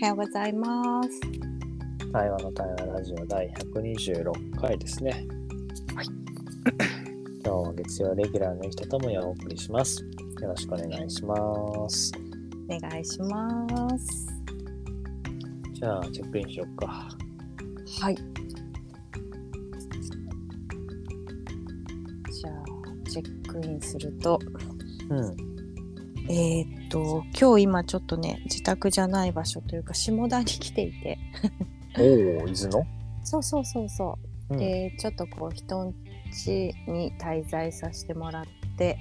おはようございます。対話の対話ラジオ第126回ですね。はい。今日は月曜レギュラーの人ともやお送りします。よろしくお願いします。お願いします。じゃあ、チェックインしよっか。はい。じゃあ、チェックインすると、うん。えーっと、今日今ちょっとね、自宅じゃない場所というか、下田に来ていて、おお、伊豆の？そうそうそうそう。うん。で、ちょっとこう、人ん家に滞在させてもらって、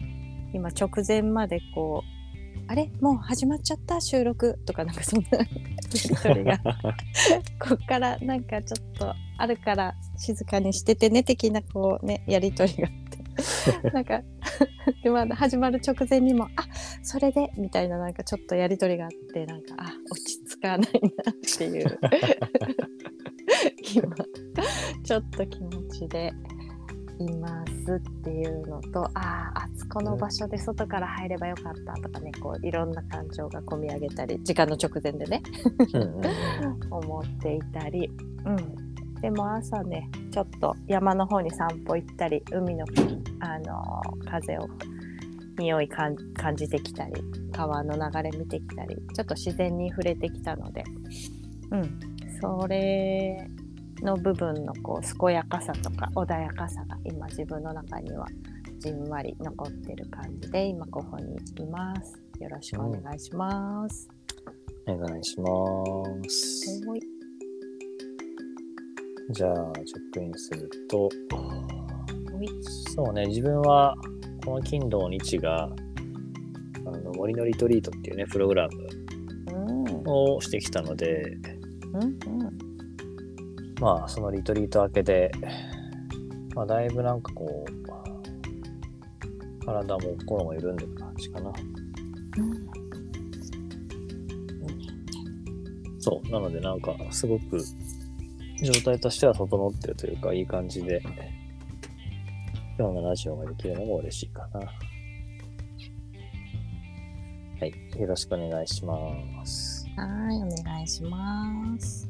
今直前までこう、あれ？もう始まっちゃった？収録？とかなんかそんな やり取りが。こっからなんかちょっとあるから静かにしててね的なこうねやり取りがあって。なんか でまだ始まる直前にもあそれでみたいななんかちょっとやり取りがあってなんかあ落ち着かないなっていう。今ちょっと気持ちでいますっていうのとあああそこの場所で外から入ればよかったとかねこういろんな感情が込み上げたり時間の直前でね。思っていたり、うん、でも朝ねちょっと山の方に散歩行ったり海の、あのー風を匂い感感じてきたり川の流れ見てきたりちょっと自然に触れてきたので、うん、それの部分のこう健やかさとか穏やかさが今自分の中にはじんわり残ってる感じで今ここにいます。よろしくお願いします。お願いします。はいじゃあ、チェックインすると、はいそうね、自分はこの金土日が、あの森のリトリートっていうね、プログラムうんをしてきたので、うんうんまあ、そのリトリート明けで、まあ、だいぶなんかこう、体も心も緩んでる感じかな。そう。なので、なんか、すごく、状態としては整ってるというか、いい感じで、今日のラジオができるのも嬉しいかな。はい。よろしくお願いします。はい、お願いします。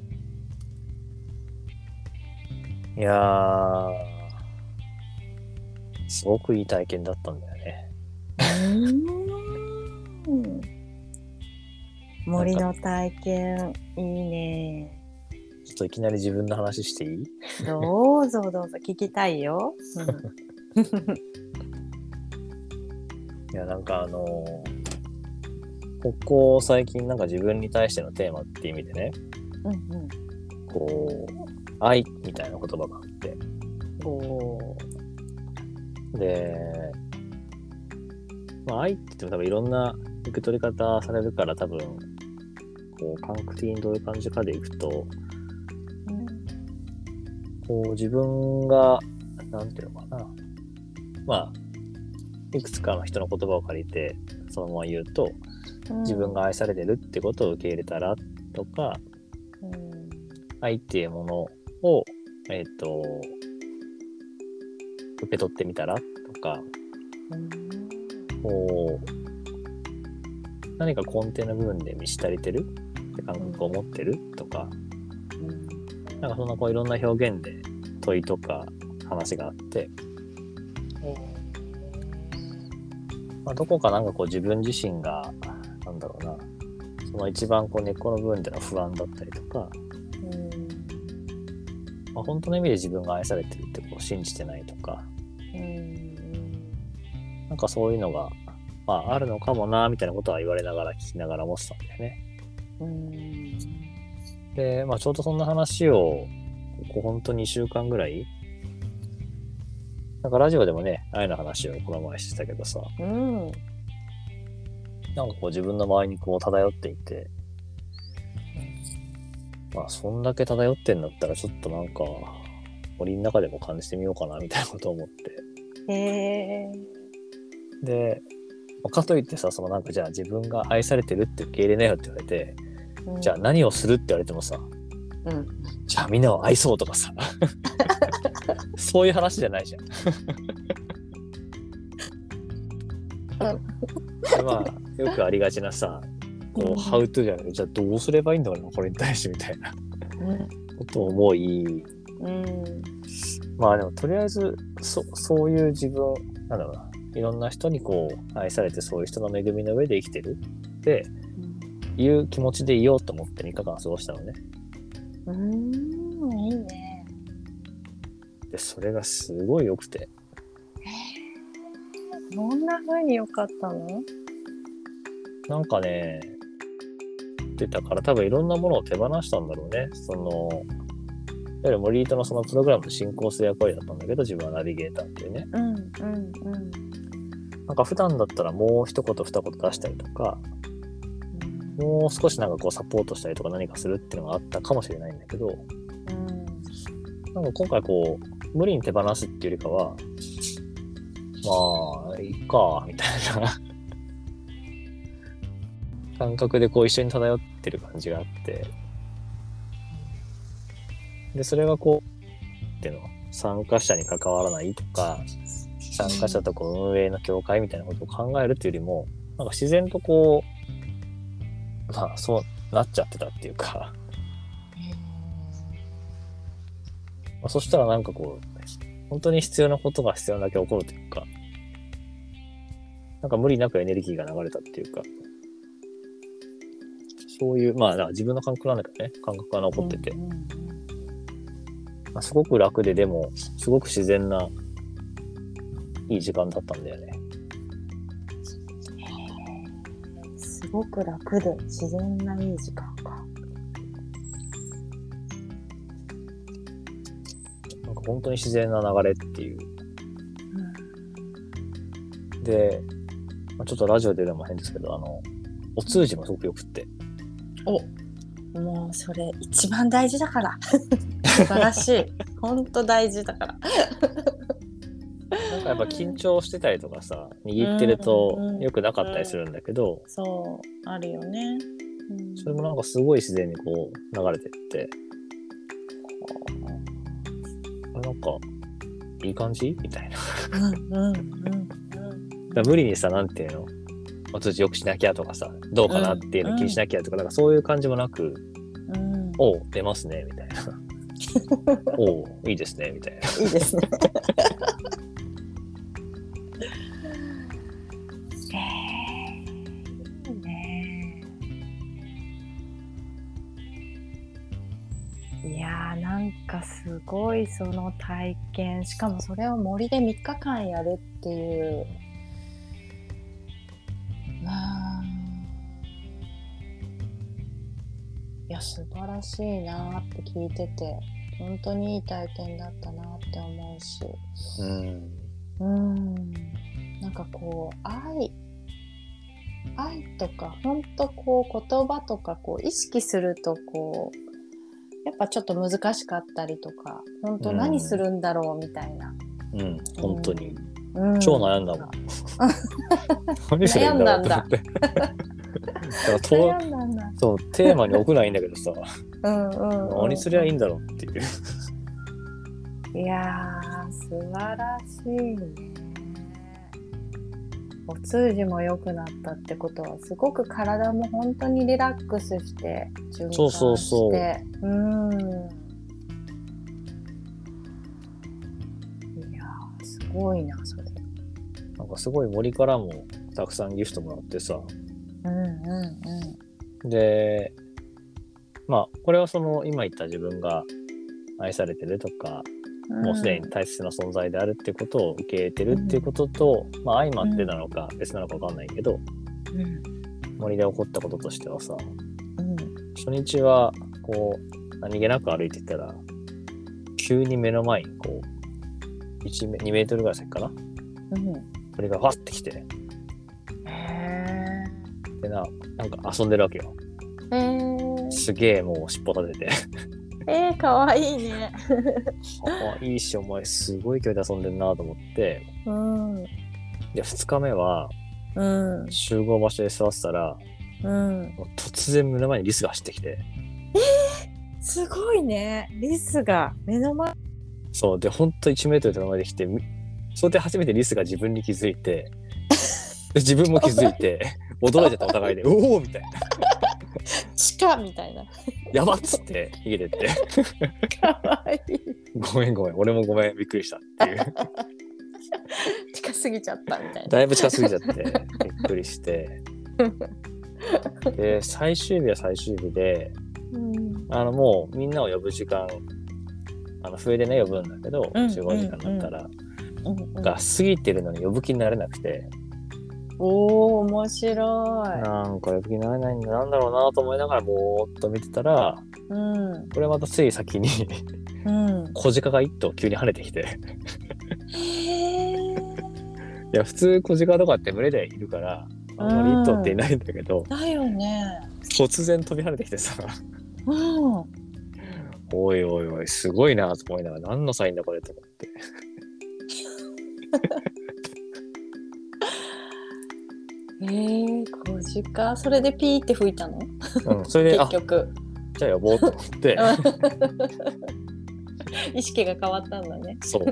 いやー、すごくいい体験だったんだよね。うん森の体験いいね。ちょっといきなり自分の話していい？どうぞどうぞ聞きたいよ。いや、なんかあのーここ最近なんか自分に対してのテーマって意味でね、うんうん。こう、愛みたいな言葉があって、で、まあ愛って言っても多分いろんな受け取り方されるから多分、こう感覚的にどういう感じかでいくと、こう自分が、なんていうのかな。まあ、いくつかの人の言葉を借りて、そのまま言うと、うん。自分が愛されてるってことを受け入れたらとか、うん。愛っていうものを、えっ、と、受け取ってみたらとか、こう、何か根底の部分で満ち足りてるって感覚を持ってるとか、なんかそんなこういろんな表現で問いとか話があって、まあ、どこかなんかこう自分自身が、なんだろうな、その一番こう根っこの部分での不安だったりとか、まあ、本当の意味で自分が愛されてるってこう信じてないとか、なんかそういうのが、まああるのかもな、みたいなことは言われながら聞きながら思ってたんだよね。うんで、まあちょうどそんな話を、ここ本当に2週間ぐらい、なんかラジオでもね、愛の話をこの前してたけどさ、うん。なんかこう自分の周りにこう漂っていて、まあそんだけ漂ってんだったらちょっとなんか、森の中でも感じてみようかなみたいなことを思って。へえで、まあかといってさ、そのなんかじゃあ自分が愛されてるって受け入れなよって言われて、じゃあ何をするって言われてもさ、うん。じゃあみんなを愛そうとかさ、そういう話じゃないじゃん。でまあ、よくありがちなさ、こう、うん。ハウトゥーじゃなくて、じゃあどうすればいいんだろうな、これに対してみたいな。ことを思い、うん。まあでもとりあえず、そそういう自分、なんだろうな、いろんな人にこう、愛されてそういう人の恵みの上で生きてる。っていう気持ちでいようと思って3日間過ごしたのね。うんうんいいねで、それがすごい良くて。どんな風に良かったの？なんかね、出たから多分いろんなものを手放したんだろうね。その、いわゆる森糸のそのプログラムの進行する役割だったんだけど、自分はナビゲーターっていうね。うんうんうんなんか普段だったらもう一言二言出したりとか、もう少しなんかこうサポートしたりとか何かするっていうのがあったかもしれないんだけど、なんか今回こう、無理に手放すっていうよりかは、まあ、いいか、みたいな感覚でこう一緒に漂ってる感じがあって、で、それがこう、っていうの、参加者に関わらないとか、参加者とこう運営の協会みたいなことを考えるっていうよりも、なんか自然とこう、まあそうなっちゃってたっていうか、まあ、そしたらなんかこう、本当に必要なことが必要なだけ起こるというか、なんか無理なくエネルギーが流れたっていうか、そういう、まあ自分の感覚なんだけどね、感覚が残ってて、まあ、すごく楽で、でも、すごく自然な、いい時間だったんだよね。ごく楽で自然ないい時間か。なんか本当に自然な流れっていう。で、まあ、ちょっとラジオで言うのも変ですけど、あの、お通じもすごく良くって。おもうそれ一番大事だから。素晴らしい。本当大事だから。やっぱ緊張してたりとかさ、握ってるとうんうん良くなかったりするんだけど、そう、あるよね。うんそれもなんかすごい自然にこう流れてって、あなんか、いい感じ？みたいな。だかうんうんうんうん。ら無理にさ、なんていうの？お通じよくしなきゃとかさ、どうかなっていうの気にしなきゃとか、なんかそういう感じもなく、うん、おう、出ますね、みたいな。おう、いいですね、みたいな。いいですね。かすごいその体験しかもそれを森で3日間やるっていう。まあ。いや素晴らしいなって聞いてて本当にいい体験だったなって思うし。うん。うん。なんかこう愛愛とか本当こう言葉とかこう意識するとこうやっぱちょっと難しかったりとか本当何するんだろうみたいな、うん、本当に。うん。超悩んだもん。何するんだろうと思って。だからと悩んだんだ。そう、テーマに置くないいんだけどさ、うんうん、うん、何すりゃいいんだろうっていう。いやー素晴らしい。ねお通じも良くなったってことはすごく体も本当にリラックスして循環して。そうそうそう。うん。いやーすごいなそれ。なんかすごい森からもたくさんギフトもらってさ、うんうんうで、まあ、これはその今言った自分が愛されてるとか、んもうすでに大切な存在であるっていうことを受け入れてるっていうことと、まあ相まってなのか別なのかわかんないけど、うん。森で起こったこととしてはさ、うん。初日はこう何気なく歩いてたら、急に目の前にこう、1メ2メートルぐらい先かな？うん。鳥がわってきて、へでな、なんか遊んでるわけよ。すげえもう尻尾立てて。えー、かわいいね。あいいし、お前すごい距離で遊んでんなと思って、うん。で、2日目はうん。集合場所で座ってたら、うん。突然目の前にリスが走ってきて、すごいね。リスが目の前。そう、で、ほんと1メートル手前で来て、みそれで初めてリスが自分に気づいて、自分も気づいて 驚いてたお互いで「おお!」みたいな鹿みたいな。「やばっ!」つって逃げてってかわいい。「ごめんごめん俺もごめんびっくりした」っていう近すぎちゃったみたいな。だいぶ近すぎちゃってびっくりしてで最終日は最終日でうん。あのもうみんなを呼ぶ時間あの笛でね呼ぶんだけど、うん集合時間になったら、が過ぎてるのに呼ぶ気になれなくて、おお面白なんか呼ぶ気になれないんだなんだろうなと思いながらぼーっと見てたらい。うん。これまたつい先にうん。小鹿が一頭急に跳ねてきてへえ。いや普通小鹿とかって群れでいるからあんまり一頭っていないんだけど、だよね。突然飛び跳ねてきてさうん。おいおいおいすごいなと思いながら何のサインだこれと思ってえー、小鹿それでピーって吹いたの？うん、それで、あ結、局。じゃあ呼ぼうと思って、意識が変わったんだね。そう。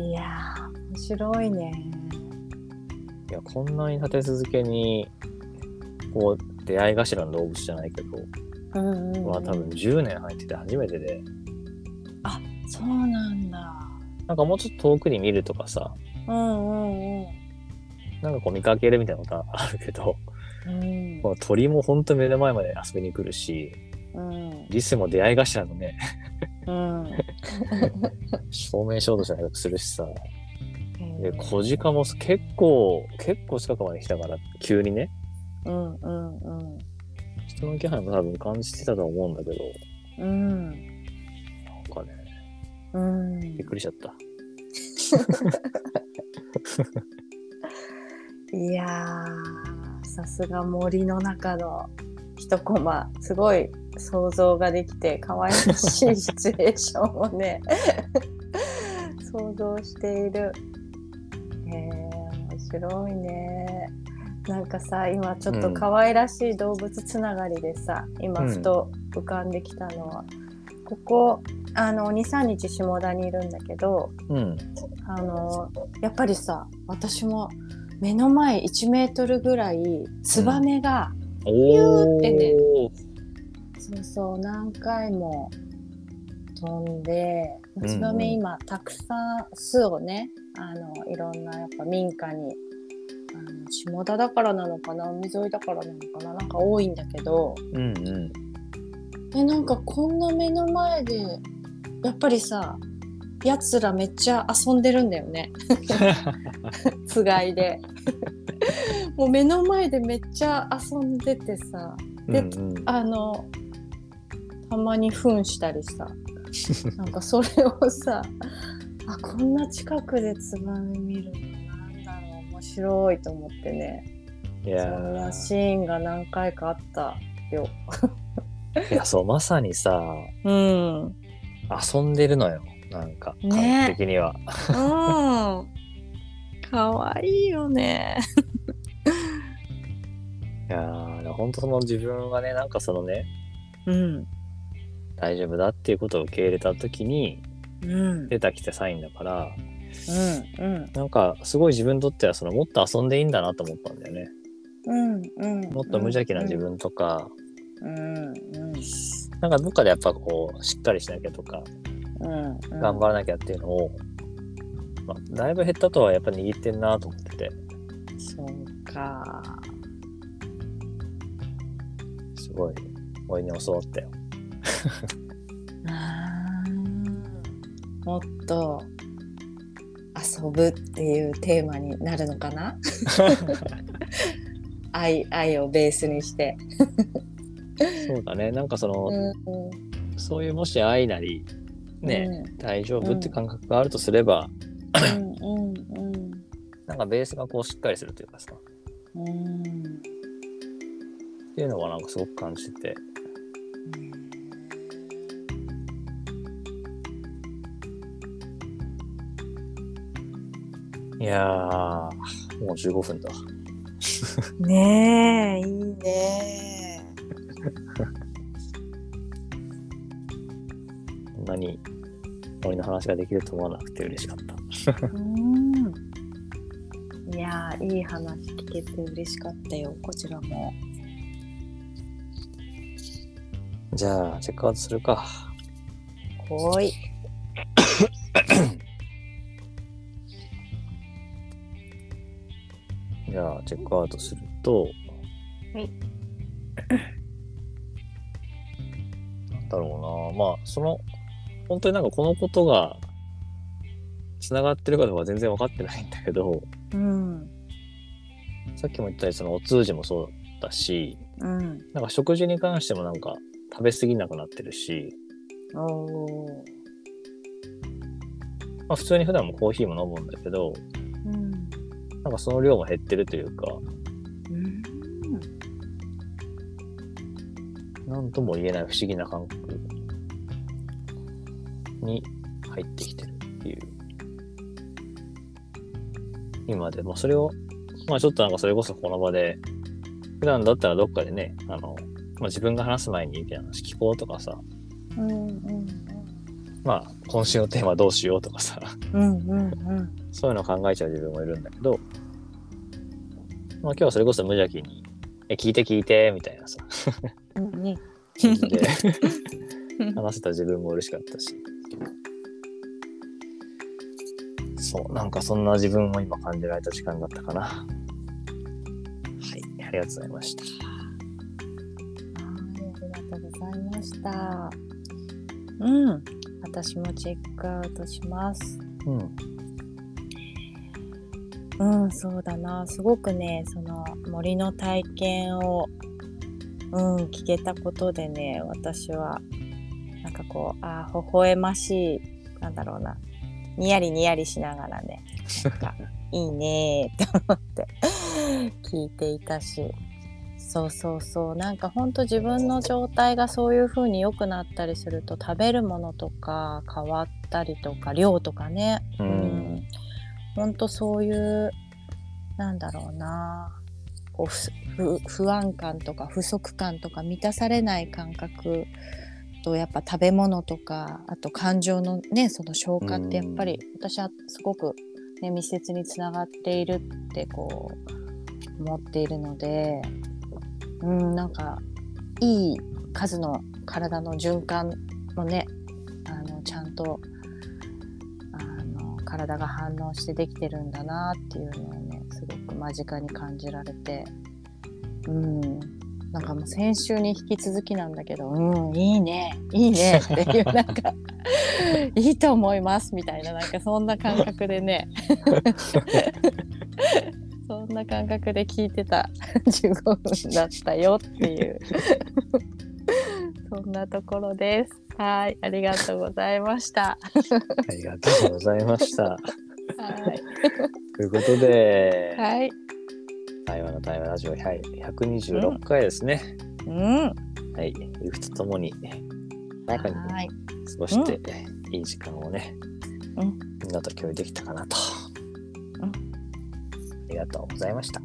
いやー面白いね。いや、こんなに立て続けに、こう、出会い頭の動物じゃないけど、うんうん、うん、まあ多分10年入ってて初めてで、そうなんだ。なんかもうちょっと遠くに見るとかさ、うんうんうん。なんかこう見かけるみたいなことはあるけど、うん。この鳥もほんと目の前まで遊びに来るし、うん。リスも出会い頭のね、うん。証明しようとしないことするしさ、で、へー小鹿も結構、結構近くまで来たから、急にね、うんうんうん。人の気配も多分感じてたと思うんだけど、うん。なんかね、うん。びっくりしちゃった。いやーさすが森の中の一コマすごい想像ができて可愛らしいシチュエーションをね 想像している。へえ面白いね。なんかさ今ちょっと可愛らしい動物つながりでさ、今うんふと浮かんできたのは、ここあの23日下田にいるんだけどうん。あのやっぱりさ私も目の前1メートルぐらいツバメが、おーってねーそうそう何回も飛んでうんツバメ今たくさん巣をねあのいろんなやっぱ民家にあの下田だからなのかな海沿いだからなのかななんか多いんだけどうんうん。えなんかこんな目の前でやっぱりさやつらめっちゃ遊んでるんだよね。つがいで。もう目の前でめっちゃ遊んでてさ。でうんうん。あのたまに糞したりさ。なんかそれをさあこんな近くでツバメ見るのなんだろう面白いと思ってね。いそやんなーシーンが何回かあったよ。いや、そう、まさにさ、うん遊んでるのよ。なんか、ね感覚的には。うん。かわいいよね。いやー、ほんとその自分がね、なんかそのね、うん。大丈夫だっていうことを受け入れた時にうん。出たきたサインだから、うん。うん。なんかすごい自分にとってはそのもっと遊んでいいんだなと思ったんだよね。うん。うん。もっと無邪気な自。分とか、うん。うん。なんかどっかでやっぱこう、しっかりしなきゃとか、うん。頑張らなきゃっていうのを、まあ、だいぶ減ったとはやっぱ握ってんなと思ってて、そうか。すごい、俺に教わったよ。もっと遊ぶっていうテーマになるのかな？愛愛をベースにして。そうだね。なんかその、うん。そういうもし愛なり、ね、うん。大丈夫って感覚があるとすれば、うんうんなんかベースがこうしっかりするというかさ、っていうのがなんかすごく感じてて、いやー、もう15分だ。ねえいいねこんなに森の話ができると思わなくて嬉しかった。うんあいい話聞けて嬉しかったよこちらもじゃあ、チェックアウトするか。ほい じゃあ、チェックアウトすると、はい。なんだろうな。まあ、その、本当になんかこのことが、つながってるかどうか全然分かってないんだけど、うん。さっきも言ったようにそのお通じもそうだし、うん。なんか食事に関してもなんか食べ過ぎなくなってるし、まあ普通に普段もコーヒーも飲むんだけど、うん。なんかその量も減ってるというか、うん。なんとも言えない不思議な感覚に入ってきてるっていう。今でもそれを、まあちょっとなんかそれこそこの場で、普段だったらどっかでね、あの、まあ、自分が話す前にみたいな話聞こうとかさ、うんうん。まあ今週のテーマどうしようとかさ、うんうんうんそういうの考えちゃう自分もいるんだけど、まあ今日はそれこそ無邪気に、え、聞いて聞いて、みたいなさ、うんうん感じで 話せた自分も嬉しかったし。そう、なんかそんな自分を今感じられた時間だったかな。はい、ありがとうございました。はい、ありがとうございました。うん、私もチェックアウトします。うん。うん、そうだな。すごくね、その森の体験を、うん、聞けたことでね、私は、なんかこう、あ微笑ましい、なんだろうな、にやりにやりしながらね、なんか、いいねーって思って聞いていたし、そうそうそう、なんかほんと自分の状態がそういう風に良くなったりすると、食べるものとか変わったりとか、量とかね、うん。ほんとそういうなんだろうな。こう不安感とか不足感とか満たされない感覚とやっぱ食べ物とかあと感情のねその消化ってやっぱり私はすごく、ね、密接につながっているってこう思っているのでうんなんかいい数の体の循環もねあのちゃんとあの体が反応してできてるんだなっていうのをねすごく間近に感じられてうんなんかもう先週に引き続きなんだけどうんいいね。いいね。っていうなんか いいと思いますみたいななんかそんな感覚でね。そんな感覚で聞いてた。15分だったよっていう。そんなところです。はいありがとうございました。ありがとうございました。はい。ということで、はい台湾の台湾ラジオはい126回ですね。うんはい。ゆくとともに、中にはい過ごして、いい時間をね、うんみんなと共有できたかなと。うんありがとうございました。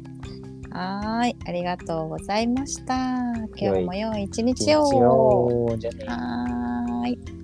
はーい、ありがとうございました。今日も良い一日を。をじゃあねはーい。